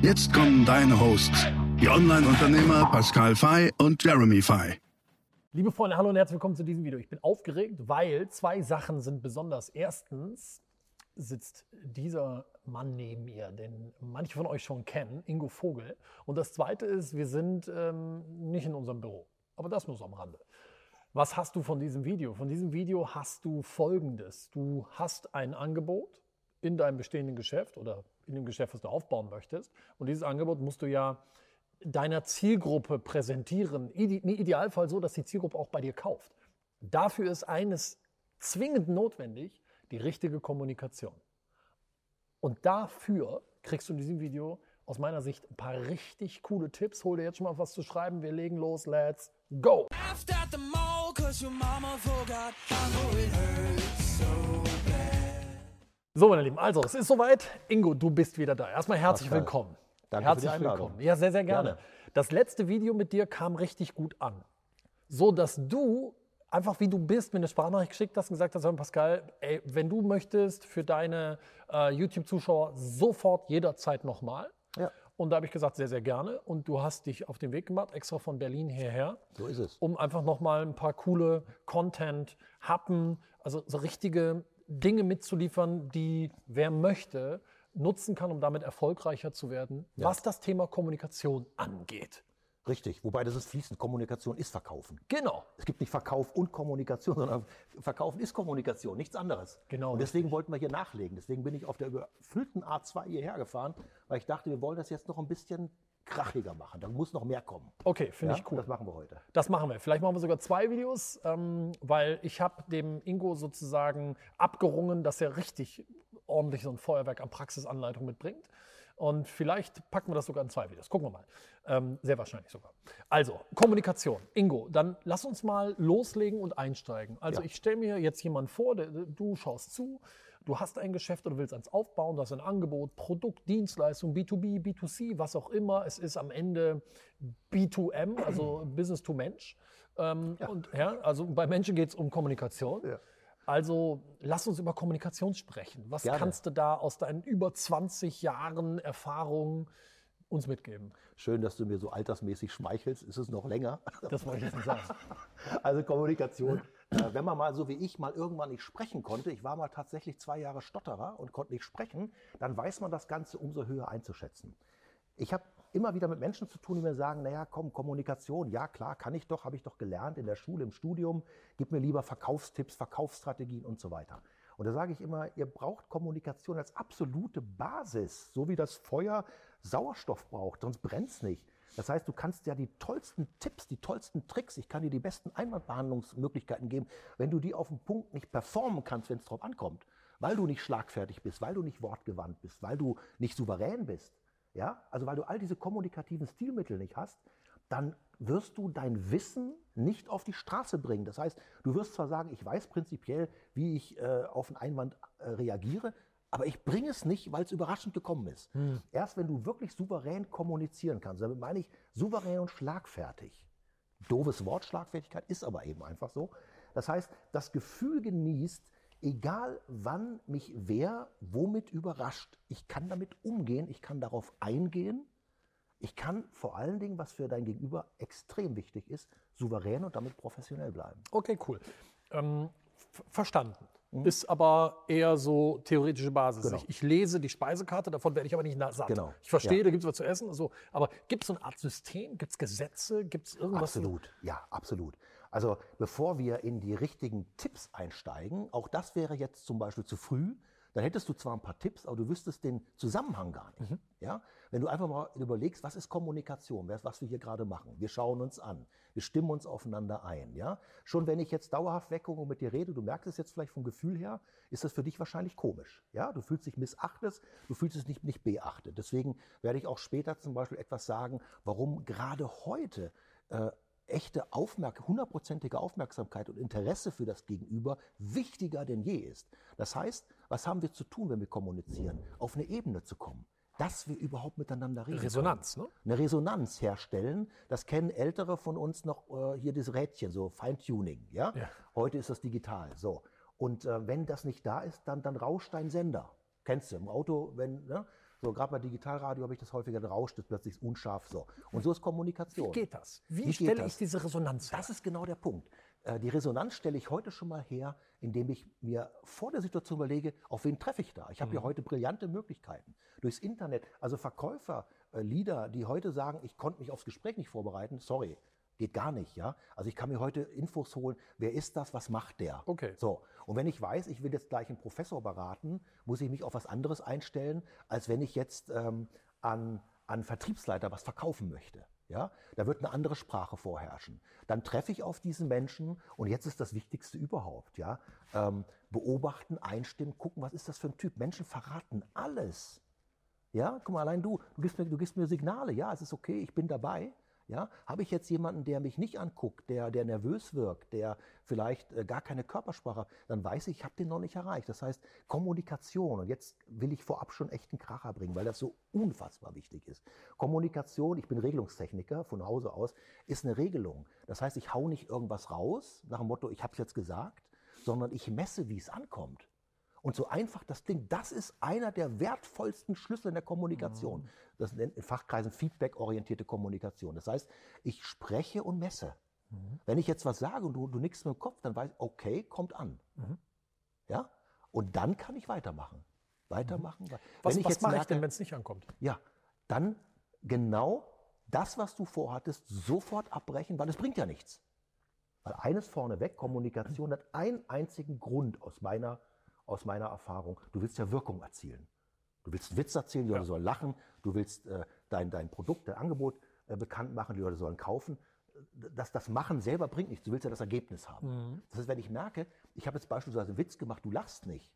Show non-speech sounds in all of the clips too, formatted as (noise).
Jetzt kommen deine Hosts, die Online-Unternehmer Pascal Fay und Jeremy Fay. Liebe Freunde, hallo und herzlich willkommen zu diesem Video. Ich bin aufgeregt, weil zwei Sachen sind besonders. Erstens sitzt dieser Mann neben mir, den manche von euch schon kennen, Ingo Vogel. Und das Zweite ist, wir sind ähm, nicht in unserem Büro. Aber das nur so am Rande. Was hast du von diesem Video? Von diesem Video hast du Folgendes. Du hast ein Angebot in deinem bestehenden Geschäft oder in dem Geschäft, was du aufbauen möchtest. Und dieses Angebot musst du ja deiner Zielgruppe präsentieren. Im Idealfall so, dass die Zielgruppe auch bei dir kauft. Dafür ist eines zwingend notwendig, die richtige Kommunikation. Und dafür kriegst du in diesem Video aus meiner Sicht ein paar richtig coole Tipps. Hol dir jetzt schon mal was zu schreiben. Wir legen los. Let's go! So, meine Lieben, also es ist soweit. Ingo, du bist wieder da. Erstmal herzlich Pascal. willkommen. Danke herzlich für die Einladung. willkommen. Ja, sehr, sehr gerne. Gerne. Das letzte Video mit dir kam richtig gut an. So dass du einfach wie du bist, mir eine Sprachnachricht geschickt hast und gesagt hast, Pascal, ey, wenn du möchtest für deine äh, YouTube-Zuschauer sofort jederzeit nochmal. Ja. Und da habe ich gesagt, sehr, sehr gerne. Und du hast dich auf den Weg gemacht, extra von Berlin hierher So ist es. um einfach nochmal ein paar coole Content, Happen, also so richtige Dinge mitzuliefern, die wer möchte, nutzen kann, um damit erfolgreicher zu werden, was das Thema Kommunikation angeht. Richtig. Wobei das ist fließend. Kommunikation ist Verkaufen. Genau. Es gibt nicht Verkauf und Kommunikation, (laughs) sondern Verkaufen ist Kommunikation, nichts anderes. Genau, Und deswegen wollten wir hier nachlegen. Deswegen bin ich auf der überfüllten A2 hierher gefahren, weil ich dachte, wir wollen das jetzt noch ein bisschen krachiger machen. Da muss noch mehr kommen. Okay, finde Ja? ich cool. Das machen wir heute. Das machen wir. Vielleicht machen wir sogar zwei Videos, ähm, weil ich habe dem Ingo sozusagen abgerungen, dass er richtig ordentlich so ein Feuerwerk an Praxisanleitung mitbringt. Und vielleicht packen wir das sogar in zwei Videos. Gucken wir mal. Ähm, sehr wahrscheinlich sogar. Also, Kommunikation. Ingo, dann lass uns mal loslegen und einsteigen. Also, Ja. ich stelle mir jetzt jemanden vor, der, du schaust zu, du hast ein Geschäft oder willst eins aufbauen, du hast ein Angebot, Produkt, Dienstleistung, B2B, B2C, was auch immer. Es ist am Ende B2M, also (clears throat) Business to Mensch. Ähm, Und, ja, also bei Menschen geht es um Kommunikation. Ja. Also lass uns über Kommunikation sprechen. Was Gerne. kannst du da aus deinen über 20 Jahren Erfahrung uns mitgeben? Schön, dass du mir so altersmäßig schmeichelst. Ist es noch länger? Das wollte ich jetzt nicht sagen. (laughs) Also Kommunikation. Äh, wenn man mal so wie ich mal irgendwann nicht sprechen konnte, ich war mal tatsächlich zwei Jahre Stotterer und konnte nicht sprechen, dann weiß man das Ganze umso höher einzuschätzen. Ich habe immer wieder mit Menschen zu tun, die mir sagen, naja, komm, Kommunikation, ja klar, kann ich doch, habe ich doch gelernt in der Schule, im Studium, gib mir lieber Verkaufstipps, Verkaufsstrategien und so weiter. Und da sage ich immer, ihr braucht Kommunikation als absolute Basis, so wie das Feuer Sauerstoff braucht, sonst brennt es nicht. Das heißt, du kannst ja die tollsten Tipps, die tollsten Tricks, ich kann dir die besten Einwandbehandlungsmöglichkeiten geben, wenn du die auf den Punkt nicht performen kannst, wenn es drauf ankommt, weil du nicht schlagfertig bist, weil du nicht wortgewandt bist, weil du nicht souverän bist, ja, also weil du all diese kommunikativen Stilmittel nicht hast, dann wirst du dein Wissen nicht auf die Straße bringen. Das heißt, du wirst zwar sagen, ich weiß prinzipiell, wie ich äh, auf einen Einwand äh, reagiere, aber ich bringe es nicht, weil es überraschend gekommen ist. Erst wenn du wirklich souverän kommunizieren kannst, damit meine ich souverän und schlagfertig. Doofes Wort, Schlagfertigkeit ist aber eben einfach so. Das heißt, das Gefühl genießt, egal wann mich wer womit überrascht, ich kann damit umgehen, ich kann darauf eingehen, ich kann vor allen Dingen, was für dein Gegenüber extrem wichtig ist, souverän und damit professionell bleiben. Okay, cool. Ähm, f- verstanden. Ist aber eher so theoretische Basis. Genau. Ich, ich lese die Speisekarte, davon werde ich aber nicht satt. Genau. Ich verstehe, Ja. da gibt es was zu essen. So. Aber gibt es so eine Art System? Gibt es Gesetze? Gibt es irgendwas? Absolut, ja, absolut. Also bevor wir in die richtigen Tipps einsteigen, auch das wäre jetzt zum Beispiel zu früh, dann hättest du zwar ein paar Tipps, aber du wüsstest den Zusammenhang gar nicht. Mhm. Ja? Wenn du einfach mal überlegst, was ist Kommunikation, was wir hier gerade machen. Wir schauen uns an, wir stimmen uns aufeinander ein. Ja? Schon wenn ich jetzt dauerhaft weggucke und mit dir rede, du merkst es jetzt vielleicht vom Gefühl her, ist das für dich wahrscheinlich komisch. Ja? Du fühlst dich missachtet, du fühlst dich nicht, nicht beachtet. Deswegen werde ich auch später zum Beispiel etwas sagen, warum gerade heute äh, echte Aufmerk hundertprozentige Aufmerksamkeit und Interesse für das Gegenüber wichtiger denn je ist. Das heißt, was haben wir zu tun, wenn wir kommunizieren? Auf eine Ebene zu kommen, dass wir überhaupt miteinander reden. Resonanz, können. ne? Eine Resonanz herstellen. Das kennen Ältere von uns noch äh, hier dieses Rädchen, so Feintuning. Ja? Ja. Heute ist das digital. So. Und äh, wenn das nicht da ist, dann, dann rauscht dein Sender. Kennst du im Auto, wenn, ne? So, gerade bei Digitalradio habe ich das häufiger, dann rauscht es plötzlich unscharf so. Und so ist Kommunikation. Wie geht das? Wie, Wie stelle das? ich diese Resonanz her? Das ist genau der Punkt. Äh, Die Resonanz stelle ich heute schon mal her, indem ich mir vor der Situation überlege, auf wen treffe ich da? Ich habe ja heute brillante Möglichkeiten. Durchs Internet, also Verkäufer, äh, Leader, die heute sagen, ich konnte mich aufs Gespräch nicht vorbereiten, sorry, geht gar nicht, ja? Also ich kann mir heute Infos holen, wer ist das, was macht der? Okay. So, und wenn ich weiß, ich will jetzt gleich einen Professor beraten, muss ich mich auf was anderes einstellen, als wenn ich jetzt ähm, an, an Vertriebsleiter was verkaufen möchte. Ja, da wird eine andere Sprache vorherrschen. Dann treffe ich auf diesen Menschen und jetzt ist das Wichtigste überhaupt. Ja, ähm, beobachten, einstimmen, gucken, was ist das für ein Typ. Menschen verraten alles. Ja, guck mal, allein du, du gibst mir, du gibst mir Signale. Ja, es ist okay, ich bin dabei. Ja, habe ich jetzt jemanden, der mich nicht anguckt, der, der nervös wirkt, der vielleicht äh, gar keine Körpersprache, hat, dann weiß ich, ich habe den noch nicht erreicht. Das heißt, Kommunikation, und jetzt will ich vorab schon echt einen Kracher bringen, weil das so unfassbar wichtig ist. Kommunikation, ich bin Regelungstechniker von Hause aus, ist eine Regelung. Das heißt, ich hau nicht irgendwas raus nach dem Motto, ich habe es jetzt gesagt, sondern ich messe, wie es ankommt. Und so einfach das Ding, das ist einer der wertvollsten Schlüssel in der Kommunikation. Das nennt in Fachkreisen Feedback-orientierte Kommunikation. Das heißt, ich spreche und messe. Wenn ich jetzt was sage und du, du nickst mit dem Kopf, dann weiß ich, okay, kommt an. Ja? Und dann kann ich weitermachen. Weitermachen. wei- was was jetzt mache ich denn, wenn es nicht ankommt? ja, dann genau das, was du vorhattest, sofort abbrechen, weil es bringt ja nichts. Weil eines vorneweg, Kommunikation hat einen einzigen Grund aus meiner, aus meiner Erfahrung. Du willst ja Wirkung erzielen. Du willst einen Witz erzählen, die Leute sollen lachen. Du willst äh, dein, dein Produkt, dein Angebot äh, bekannt machen, die Leute sollen kaufen. Das, das Machen selber bringt nichts. Du willst ja das Ergebnis haben. Das heißt, wenn ich merke, ich habe jetzt beispielsweise einen Witz gemacht, du lachst nicht,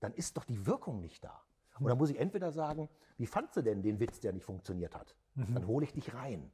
dann ist doch die Wirkung nicht da. Und dann muss ich entweder sagen, wie fandst du denn den Witz, der nicht funktioniert hat? Dann hole ich dich rein.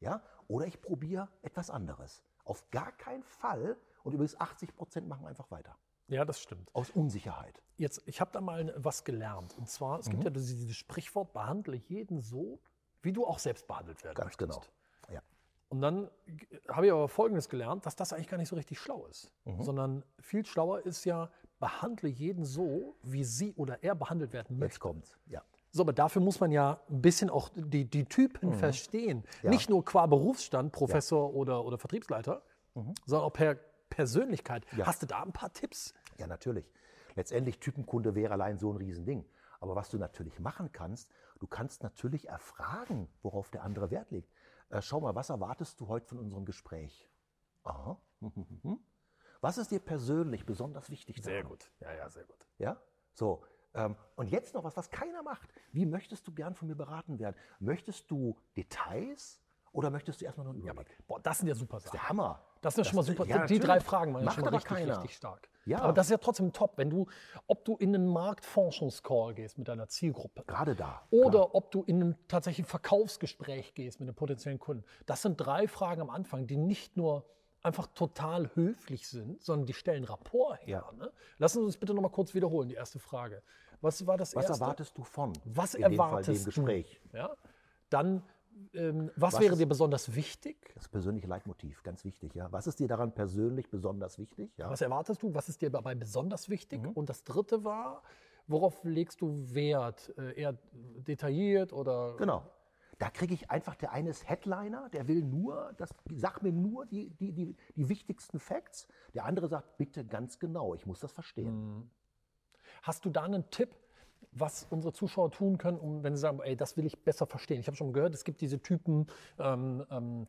Ja? Oder ich probiere etwas anderes. Auf gar keinen Fall. Und übrigens 80 Prozent machen einfach weiter. Ja, das stimmt. Aus Unsicherheit. Jetzt, ich habe da mal was gelernt. Und zwar, es gibt Mhm. ja dieses, dieses Sprichwort, behandle jeden so, wie du auch selbst behandelt werden Ganz möchtest. genau. Ja. Und dann g- habe ich aber Folgendes gelernt, dass das eigentlich gar nicht so richtig schlau ist. Mhm. Sondern viel schlauer ist ja, behandle jeden so, wie sie oder er behandelt werden möchte. Jetzt kommt's. Ja. So, aber dafür muss man ja ein bisschen auch die, die Typen verstehen. Mhm. Ja. Nicht nur qua Berufsstand, Professor oder, oder Vertriebsleiter, sondern auch per Persönlichkeit. Ja. Hast du da ein paar Tipps? Ja, natürlich. Letztendlich Typenkunde wäre allein so ein Riesending. Aber was du natürlich machen kannst, du kannst natürlich erfragen, worauf der andere Wert legt. Äh, schau mal, was erwartest du heute von unserem Gespräch? Aha. (laughs) Was ist dir persönlich besonders wichtig? daran? Ja, ja, sehr gut. Ja? So. Ähm, und jetzt noch was, was keiner macht. Wie möchtest du gern von mir beraten werden? Möchtest du Details oder möchtest du erstmal nur einen Überblick? Boah, das sind ja super Sachen. der Hammer. Das sind ja schon mal super. ja, die drei. Fragen waren ja schon mal richtig, keiner. richtig stark. Ja. Aber das ist ja trotzdem top, wenn du, ob du in einen Marktforschungscall gehst mit deiner Zielgruppe Gerade da. oder klar. ob du in ein tatsächlich Verkaufsgespräch gehst mit einem potenziellen Kunden. Das sind drei Fragen am Anfang, die nicht nur einfach total höflich sind, sondern die stellen Rapport her. Ja. Ne? Lassen Sie uns bitte noch mal kurz wiederholen, die erste Frage. Was war das Was erste? erwartest du von? Was in dem erwartest Fall dem Gespräch? du? Ja? Dann, ähm, was, Was wäre dir besonders wichtig? Das persönliche Leitmotiv, ganz wichtig. Ja. Was ist dir daran persönlich besonders wichtig? Ja. Was erwartest du? Was ist dir dabei besonders wichtig? Mhm. Und das dritte war, worauf legst du Wert? Äh, eher detailliert oder? Genau. Da kriege ich einfach, der eine ist Headliner, der will nur, das, sag mir nur die, die, die, die wichtigsten Facts. Der andere sagt, bitte ganz genau, ich muss das verstehen. Hast du da einen Tipp, was unsere Zuschauer tun können, um, wenn sie sagen, ey, das will ich besser verstehen? Ich habe schon gehört, es gibt diese Typen. Ähm, ähm,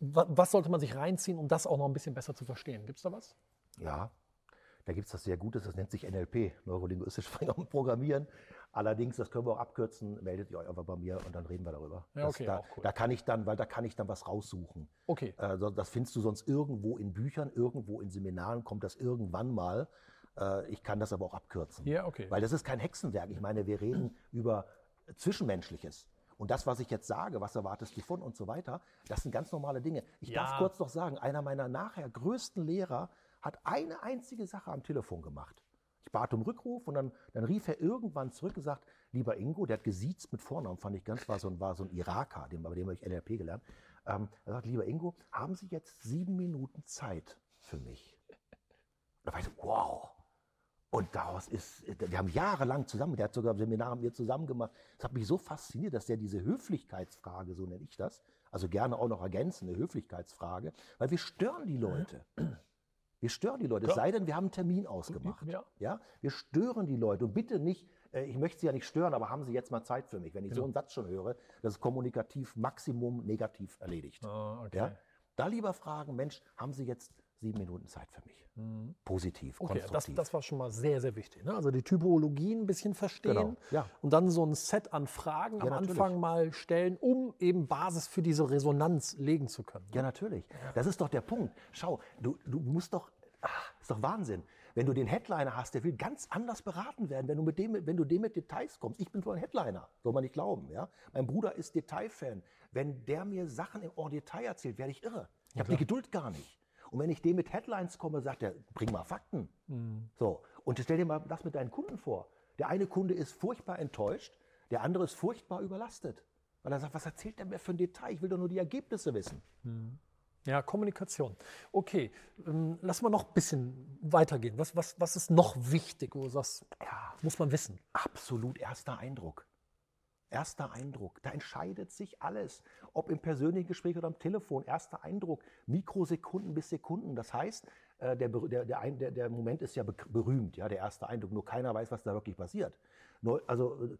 wa- was sollte man sich reinziehen, um das auch noch ein bisschen besser zu verstehen? Gibt es da was? Ja. Da gibt es das sehr Gutes, das nennt sich NLP, Neurolinguistisch (laughs) Programmieren. Allerdings, das können wir auch abkürzen, meldet ihr euch einfach bei mir und dann reden wir darüber. Ja, okay, das, da, cool. da kann ich dann, weil da kann ich dann was raussuchen. Okay. Äh, das findest du sonst irgendwo in Büchern, irgendwo in Seminaren kommt das irgendwann mal. Äh, ich kann das aber auch abkürzen. Ja, okay. Weil das ist kein Hexenwerk. Ich meine, wir reden über Zwischenmenschliches. Und das, was ich jetzt sage, was erwartest du von und so weiter, das sind ganz normale Dinge. Ich Ja. darf kurz noch sagen, einer meiner nachher größten Lehrer hat eine einzige Sache am Telefon gemacht. Ich bat um Rückruf und dann, dann rief er irgendwann zurück und sagt, lieber Ingo, der hat gesiezt mit Vornamen, fand ich ganz, war so ein, war so ein Iraker, dem, bei dem habe ich NLP gelernt. Ähm, er sagt, lieber Ingo, haben Sie jetzt sieben Minuten Zeit für mich? Da war ich so, wow. Und daraus ist, wir haben jahrelang zusammen, der hat sogar Seminare mit mir zusammen gemacht. Das hat mich so fasziniert, dass der diese Höflichkeitsfrage, so nenne ich das, also gerne auch noch ergänzen, eine Höflichkeitsfrage, weil wir stören die Leute. Wir stören die Leute, es sei denn, wir haben einen Termin ausgemacht. Ja. Ja, wir stören die Leute und bitte nicht, äh, ich möchte Sie ja nicht stören, aber haben Sie jetzt mal Zeit für mich. Wenn ich Genau. so einen Satz schon höre, das ist kommunikativ Maximum negativ erledigt. Ah, okay. Ja? Da lieber fragen, Mensch, haben Sie jetzt sieben Minuten Zeit für mich? Positiv, Mhm. Okay, das, konstruktiv. das war schon mal sehr, sehr wichtig. Ne? Also die Typologie ein bisschen verstehen Genau, ja. und dann so ein Set an Fragen am natürlich. Anfang mal stellen, um eben Basis für diese Resonanz legen zu können. Ja, natürlich. Das ist doch der Punkt. Schau, du, du musst doch, ach, ist doch Wahnsinn. Wenn du den Headliner hast, der will ganz anders beraten werden, wenn du mit dem, wenn du dem mit Details kommst. Ich bin so ein Headliner, soll man nicht glauben. Ja? Mein Bruder ist Detailfan. Wenn der mir Sachen im Detail erzählt, werde ich irre. Ich habe die Geduld gar nicht. Und wenn ich dem mit Headlines komme, sagt er, bring mal Fakten. So. Und stell dir mal das mit deinen Kunden vor. Der eine Kunde ist furchtbar enttäuscht, der andere ist furchtbar überlastet. Weil er sagt, was erzählt der mir für ein Detail? Ich will doch nur die Ergebnisse wissen. Ja, Kommunikation. Okay, ähm, lass mal noch ein bisschen weitergehen. Was, was, was ist noch wichtig, wo du sagst, ja, muss man wissen? absolut erster Eindruck. Erster Eindruck. Da entscheidet sich alles. Ob im persönlichen Gespräch oder am Telefon. Erster Eindruck. Mikrosekunden bis Sekunden. Das heißt, äh, der, der, der, der, Moment ist ja berühmt, ja, der erste Eindruck. Nur keiner weiß, was da wirklich passiert. Neu, also äh,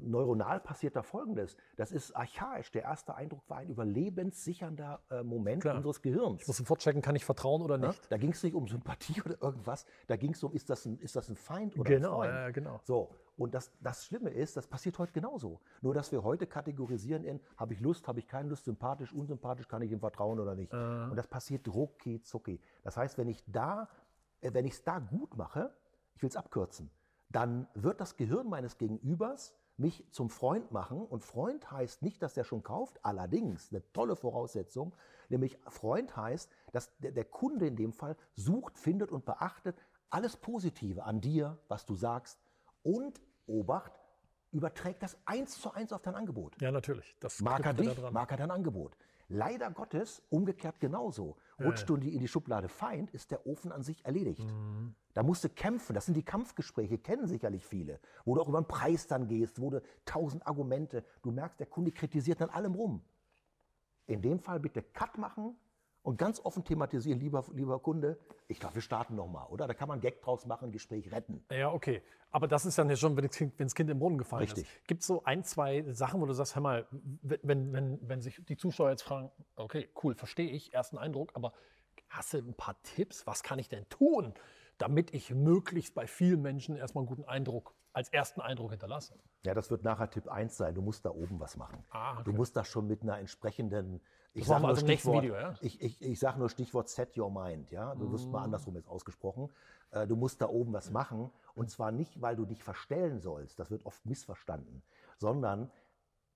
neuronal passiert da Folgendes. Das ist archaisch. Der erste Eindruck war ein überlebenssichernder äh, Moment Klar. unseres Gehirns. Ich muss sofort checken, kann ich vertrauen oder Ja? nicht? Da ging es nicht um Sympathie (laughs) oder irgendwas. Da ging es um, ist das, ein, ist das ein Feind oder Genau, ein Freund? ja, genau. So, und das, das Schlimme ist, das passiert heute genauso. Nur, dass wir heute kategorisieren in, habe ich Lust, habe ich keine Lust, sympathisch, unsympathisch, kann ich ihm vertrauen oder nicht. Und das passiert rucki zucki. Das heißt, wenn ich da, äh, wenn ich es da gut mache, ich will es abkürzen, dann wird das Gehirn meines Gegenübers mich zum Freund machen. Und Freund heißt nicht, dass der schon kauft, allerdings eine tolle Voraussetzung, nämlich Freund heißt, dass der, der Kunde in dem Fall sucht, findet und beachtet alles Positive an dir, was du sagst und Obacht, überträgt das eins zu eins auf dein Angebot. Ja, natürlich. Das er da dich, dran. mag er dein Angebot. Leider Gottes, umgekehrt genauso. Rutscht du in die, in die Schublade Feind, ist der Ofen an sich erledigt. Mhm. Da musst du kämpfen. Das sind die Kampfgespräche, kennen sicherlich viele. Wo du auch über den Preis dann gehst, wo du tausend Argumente, du merkst, der Kunde kritisiert an allem rum. In dem Fall bitte Cut machen und ganz offen thematisieren, lieber, lieber Kunde, ich glaube, wir starten nochmal, oder? Da kann man Gag draus machen, Gespräch retten. Ja, okay. Aber das ist dann ja schon, wenn das Kind, wenn das kind im Brunnen gefallen Richtig. ist. Gibt es so ein, zwei Sachen, wo du sagst, hör mal, wenn, wenn, wenn sich die Zuschauer jetzt fragen, okay, cool, verstehe ich, ersten Eindruck, aber hast du ein paar Tipps? Was kann ich denn tun, damit ich möglichst bei vielen Menschen erstmal einen guten Eindruck, als ersten Eindruck hinterlasse? Ja, das wird nachher Tipp 1 sein. Du musst da oben was machen. Ah, okay. Du musst da schon mit einer entsprechenden. Ich sage nur, also Stichwort, Video, ja? ich, ich, ich sag nur Stichwort Set Your Mind. Ja? Du wirst Mm. mal andersrum jetzt ausgesprochen. Äh, Du musst da oben was machen. Und zwar nicht, weil du dich verstellen sollst. Das wird oft missverstanden. Sondern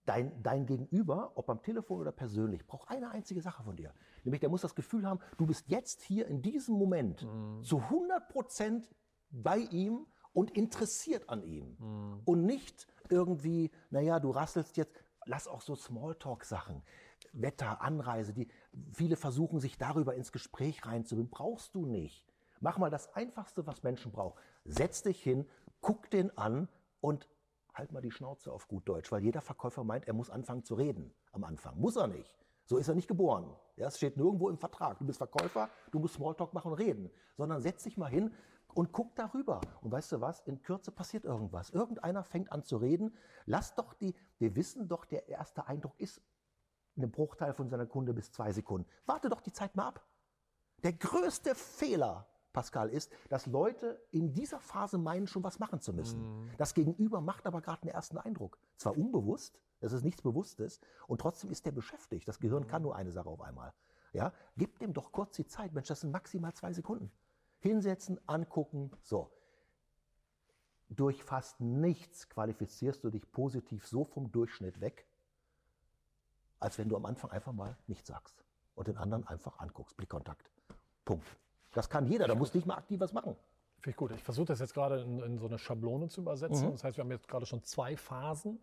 dein, dein Gegenüber, ob am Telefon oder persönlich, braucht eine einzige Sache von dir. Nämlich, der muss das Gefühl haben, du bist jetzt hier in diesem Moment Mm. zu 100 Prozent bei ihm und interessiert an ihm. Und nicht irgendwie, naja, du rasselst jetzt, lass auch so Smalltalk-Sachen, Wetter, Anreise, die viele versuchen, sich darüber ins Gespräch reinzubringen. Brauchst du nicht. Mach mal das Einfachste, was Menschen brauchen. Setz dich hin, guck den an und halt mal die Schnauze auf gut Deutsch, weil jeder Verkäufer meint, er muss anfangen zu reden am Anfang. Muss er nicht. So ist er nicht geboren. Ja, es steht nirgendwo im Vertrag. Du bist Verkäufer, du musst Smalltalk machen und reden. Sondern setz dich mal hin und guck darüber. Und weißt du was? In Kürze passiert irgendwas. Irgendeiner fängt an zu reden. Lass doch die, wir wissen doch, der erste Eindruck ist ein Bruchteil von seiner Kunde bis zwei Sekunden. Warte doch die Zeit mal ab. Der größte Fehler Pascal, ist, dass Leute in dieser Phase meinen, schon was machen zu müssen. Das Gegenüber macht aber gerade einen ersten Eindruck. Zwar unbewusst, das ist nichts Bewusstes, und trotzdem ist der beschäftigt. Das Gehirn kann nur eine Sache auf einmal. Ja? Gib dem doch kurz die Zeit. Mensch, das sind maximal zwei Sekunden. Hinsetzen, angucken, so. Durch fast nichts qualifizierst du dich positiv so vom Durchschnitt weg, als wenn du am Anfang einfach mal nichts sagst und den anderen einfach anguckst. Blickkontakt. Punkt. Das kann jeder, da muss nicht mal aktiv was machen. Finde ich gut. Ich versuche das jetzt gerade in, in so eine Schablone zu übersetzen. Das heißt, wir haben jetzt gerade schon zwei Phasen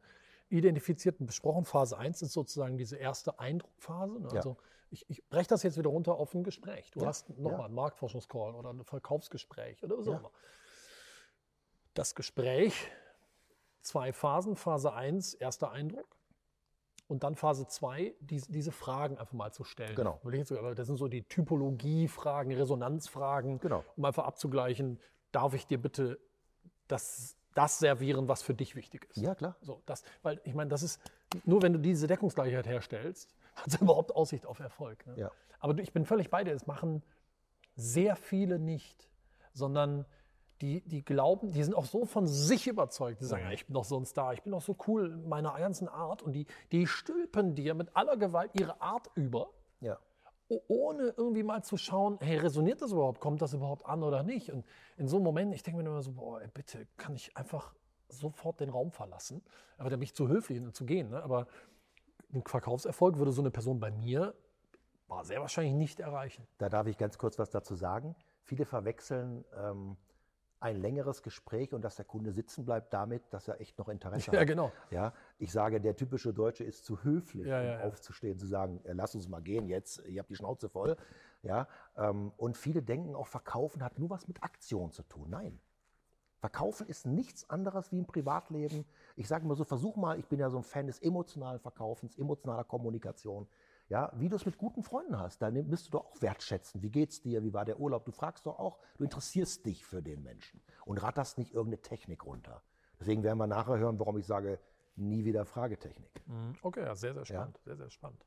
identifiziert und besprochen. Phase 1 ist sozusagen diese erste Eindruckphase. Ne? Ja. Also ich, ich breche das jetzt wieder runter auf ein Gespräch. Du Ja, hast nochmal ja. einen Marktforschungscall oder ein Verkaufsgespräch oder so. Ja. immer. Das Gespräch, zwei Phasen. Phase 1, erster Eindruck. Und dann Phase 2, diese, diese Fragen einfach mal zu stellen. Genau. Das sind so die Typologie-Fragen, Resonanzfragen, Genau. um einfach abzugleichen, darf ich dir bitte das, das servieren, was für dich wichtig ist. Ja, klar. So, das, weil ich meine, das ist nur wenn du diese Deckungsgleichheit herstellst, (laughs) hat es überhaupt Aussicht auf Erfolg. Ne? Ja. Aber ich bin völlig bei dir, es machen sehr viele nicht, sondern die, die glauben, die sind auch so von sich überzeugt, die sagen, ja, ich bin doch so ein Star, ich bin doch so cool in meiner ganzen Art und die, die stülpen dir mit aller Gewalt ihre Art über, Ja. ohne irgendwie mal zu schauen, hey, resoniert das überhaupt, kommt das überhaupt an oder nicht? Und in so einem Moment, ich denke mir immer so, boah, ey, bitte, kann ich einfach sofort den Raum verlassen? Aber da bin ich zu höflich, um zu gehen. Ne? Aber ein Verkaufserfolg würde so eine Person bei mir sehr wahrscheinlich nicht erreichen. Da darf ich ganz kurz was dazu sagen. Viele verwechseln ähm, ein längeres Gespräch und dass der Kunde sitzen bleibt damit, dass er echt noch Interesse Ja, hat. genau. Ja, ich sage, der typische Deutsche ist zu höflich, Ja, um ja, ja. aufzustehen, zu sagen, lass uns mal gehen jetzt, ihr habt die Schnauze voll. Ja, ähm, und viele denken auch, Verkaufen hat nur was mit Aktion zu tun. Nein. Verkaufen ist nichts anderes wie im Privatleben. Ich sage mal so, versuch mal, ich bin ja so ein Fan des emotionalen Verkaufens, emotionaler Kommunikation. Ja, wie du es mit guten Freunden hast, da müsst du doch auch wertschätzen. Wie geht's dir? Wie war der Urlaub? Du fragst doch auch, du interessierst dich für den Menschen und ratterst nicht irgendeine Technik runter. Deswegen werden wir nachher hören, warum ich sage, nie wieder Fragetechnik. Okay, ja, sehr, sehr spannend. Sehr, sehr spannend.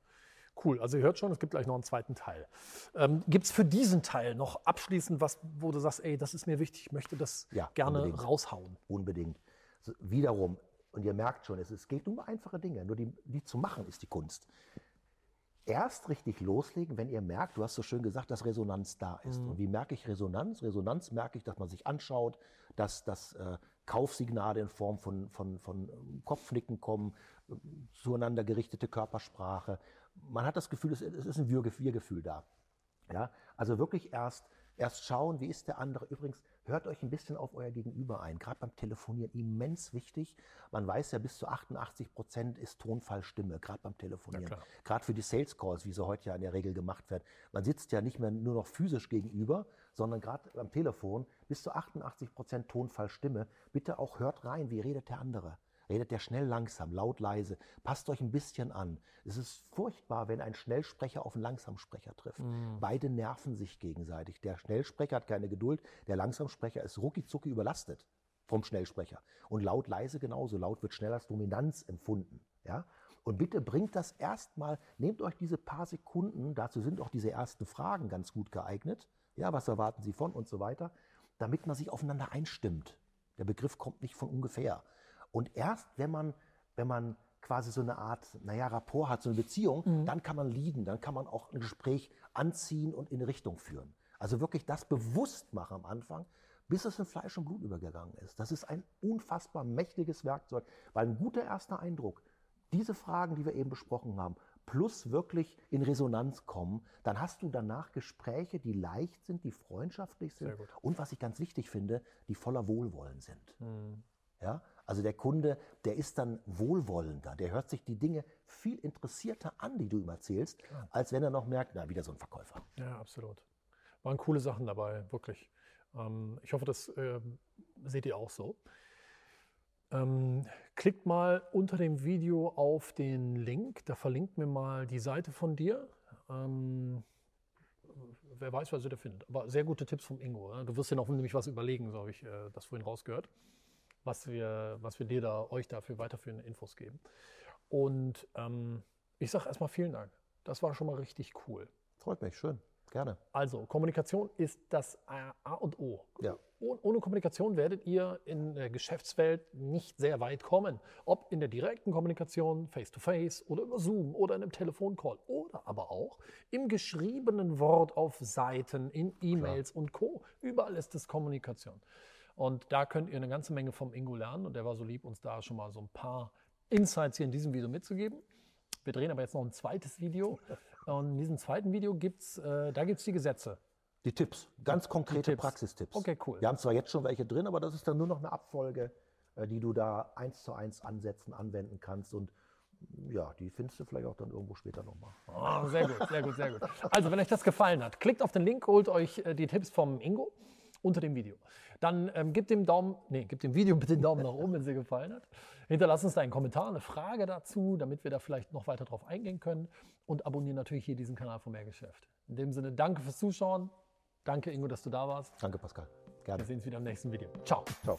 Cool, also ihr hört schon, es gibt gleich noch einen zweiten Teil. Ähm, gibt es für diesen Teil noch abschließend was, wo du sagst, ey, das ist mir wichtig, ich möchte das Ja, gerne unbedingt. raushauen? Unbedingt. Wiederum, und ihr merkt schon, es, es geht um einfache Dinge, nur die, die zu machen ist die Kunst. Erst richtig loslegen, wenn ihr merkt, du hast so schön gesagt, dass Resonanz da ist. Und wie merke ich Resonanz? Resonanz merke ich, dass man sich anschaut, dass, dass äh, Kaufsignale in Form von, von, von ähm, Kopfnicken kommen, äh, zueinander gerichtete Körpersprache. Man hat das Gefühl, es, es ist ein Wir- Wir-Gefühl da. Ja, also wirklich erst, erst schauen, wie ist der andere. Übrigens, hört euch ein bisschen auf euer Gegenüber ein. Gerade beim Telefonieren immens wichtig. Man weiß ja, bis zu 88 Prozent ist Tonfall Stimme, gerade beim Telefonieren. klar. gerade für die Sales Calls, wie sie heute ja in der Regel gemacht werden. Man sitzt ja nicht mehr nur noch physisch gegenüber, sondern gerade beim Telefon bis zu 88 Prozent Tonfall Stimme. Bitte auch hört rein, wie redet der andere. Redet der schnell, langsam, laut, leise? Passt euch ein bisschen an. Es ist furchtbar, wenn ein Schnellsprecher auf einen Langsamsprecher trifft. Beide nerven sich gegenseitig. Der Schnellsprecher hat keine Geduld, der Langsamsprecher ist ruckizucki überlastet vom Schnellsprecher. Und laut, leise genauso. Laut wird schnell als Dominanz empfunden. Ja? Und bitte bringt das erstmal, nehmt euch diese paar Sekunden, dazu sind auch diese ersten Fragen ganz gut geeignet. Ja, was erwarten Sie von und so weiter, damit man sich aufeinander einstimmt. Der Begriff kommt nicht von ungefähr. Und erst wenn man, wenn man quasi so eine Art, naja, Rapport hat, so eine Beziehung, dann kann man lieben, dann kann man auch ein Gespräch anziehen und in eine Richtung führen. Also wirklich das bewusst machen am Anfang, bis es in Fleisch und Blut übergegangen ist. Das ist ein unfassbar mächtiges Werkzeug, weil ein guter erster Eindruck, diese Fragen, die wir eben besprochen haben, plus wirklich in Resonanz kommen, dann hast du danach Gespräche, die leicht sind, die freundschaftlich sind und was ich ganz wichtig finde, die voller Wohlwollen sind. Ja? Also der Kunde, der ist dann wohlwollender, der hört sich die Dinge viel interessierter an, die du ihm erzählst, als wenn er noch merkt, na, wieder so ein Verkäufer. Ja, absolut. Waren coole Sachen dabei, wirklich. Ähm, ich hoffe, das ähm, seht ihr auch so. Ähm, klickt mal unter dem Video auf den Link, da verlinkt mir mal die Seite von dir. Wer weiß, was ihr da findet. Aber sehr gute Tipps vom Ingo. Du wirst dir noch nämlich was überlegen, so habe ich äh, das vorhin rausgehört, was wir, was wir dir da, euch dafür weiterführende Infos geben. Und ähm, ich sage erstmal vielen Dank. Das war schon mal richtig cool. Freut mich, schön. gerne. Also, Kommunikation ist das A und O. Ja. Oh- Ohne Kommunikation werdet ihr in der Geschäftswelt nicht sehr weit kommen. Ob in der direkten Kommunikation, face-to-face oder über Zoom oder in einem Telefoncall oder aber auch im geschriebenen Wort auf Seiten, in E-Mails und Co. Überall ist es Kommunikation. Und da könnt ihr eine ganze Menge vom Ingo lernen. Und der war so lieb, uns da schon mal so ein paar Insights hier in diesem Video mitzugeben. Wir drehen aber jetzt noch ein zweites Video. (laughs) Und in diesem zweiten Video gibt es, äh, da gibt es die Gesetze. Die Tipps, ganz konkrete Tipps. Praxistipps. Okay, cool. Wir haben zwar jetzt schon welche drin, aber das ist dann nur noch eine Abfolge, äh, die du da eins zu eins ansetzen, anwenden kannst. Und ja, die findest du vielleicht auch dann irgendwo später nochmal. Ah, sehr gut, sehr gut, sehr gut. Also, wenn euch das gefallen hat, klickt auf den Link, holt euch äh, die Tipps vom Ingo unter dem Video. Dann ähm, gebt dem Daumen, nee, gebt dem Video bitte den Daumen nach oben, wenn es dir gefallen hat. Hinterlasst uns da einen Kommentar, eine Frage dazu, damit wir da vielleicht noch weiter drauf eingehen können. Und abonniert natürlich hier diesen Kanal von Mehrgeschäft. In dem Sinne, danke fürs Zuschauen. Danke, Ingo, dass du da warst. Danke, Pascal. Wir Gerne. sehen uns wieder im nächsten Video. Ciao. Ciao.